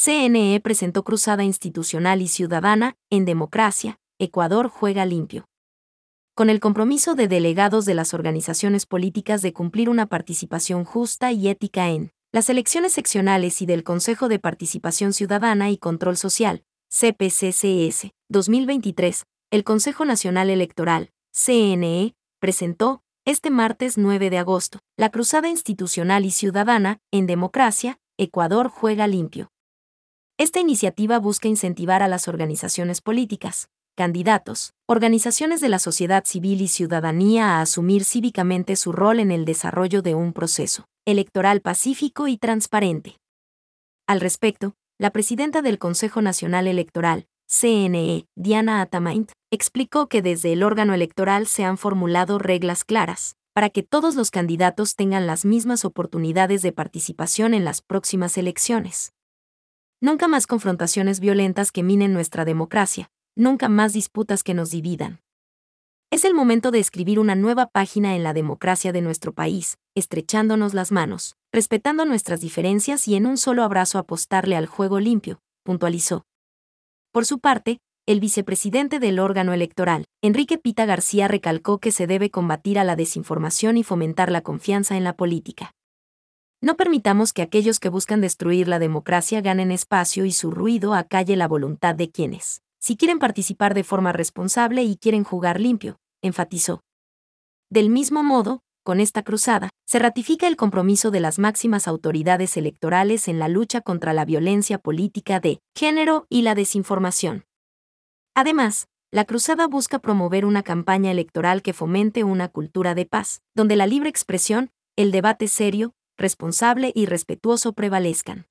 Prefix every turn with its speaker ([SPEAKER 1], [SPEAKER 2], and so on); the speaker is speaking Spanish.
[SPEAKER 1] CNE presentó Cruzada Institucional y Ciudadana, en Democracia, Ecuador juega limpio. Con el compromiso de delegados de las organizaciones políticas de cumplir una participación justa y ética en las elecciones seccionales y del Consejo de Participación Ciudadana y Control Social, CPCCS, 2023, el Consejo Nacional Electoral, CNE, presentó, este martes 9 de agosto, la Cruzada Institucional y Ciudadana, en Democracia, Ecuador juega limpio. Esta iniciativa busca incentivar a las organizaciones políticas, candidatos, organizaciones de la sociedad civil y ciudadanía a asumir cívicamente su rol en el desarrollo de un proceso electoral pacífico y transparente. Al respecto, la presidenta del Consejo Nacional Electoral, CNE, Diana Atamaint, explicó que desde el órgano electoral se han formulado reglas claras para que todos los candidatos tengan las mismas oportunidades de participación en las próximas elecciones. Nunca más confrontaciones violentas que minen nuestra democracia, nunca más disputas que nos dividan. Es el momento de escribir una nueva página en la democracia de nuestro país, estrechándonos las manos, respetando nuestras diferencias y en un solo abrazo apostarle al juego limpio, puntualizó. Por su parte, el vicepresidente del órgano electoral, Enrique Pita García, recalcó que se debe combatir a la desinformación y fomentar la confianza en la política. No permitamos que aquellos que buscan destruir la democracia ganen espacio y su ruido acalle la voluntad de quienes, si quieren participar de forma responsable y quieren jugar limpio, enfatizó. Del mismo modo, con esta cruzada, se ratifica el compromiso de las máximas autoridades electorales en la lucha contra la violencia política de género y la desinformación. Además, la cruzada busca promover una campaña electoral que fomente una cultura de paz, donde la libre expresión, el debate serio, responsable y respetuoso prevalezcan.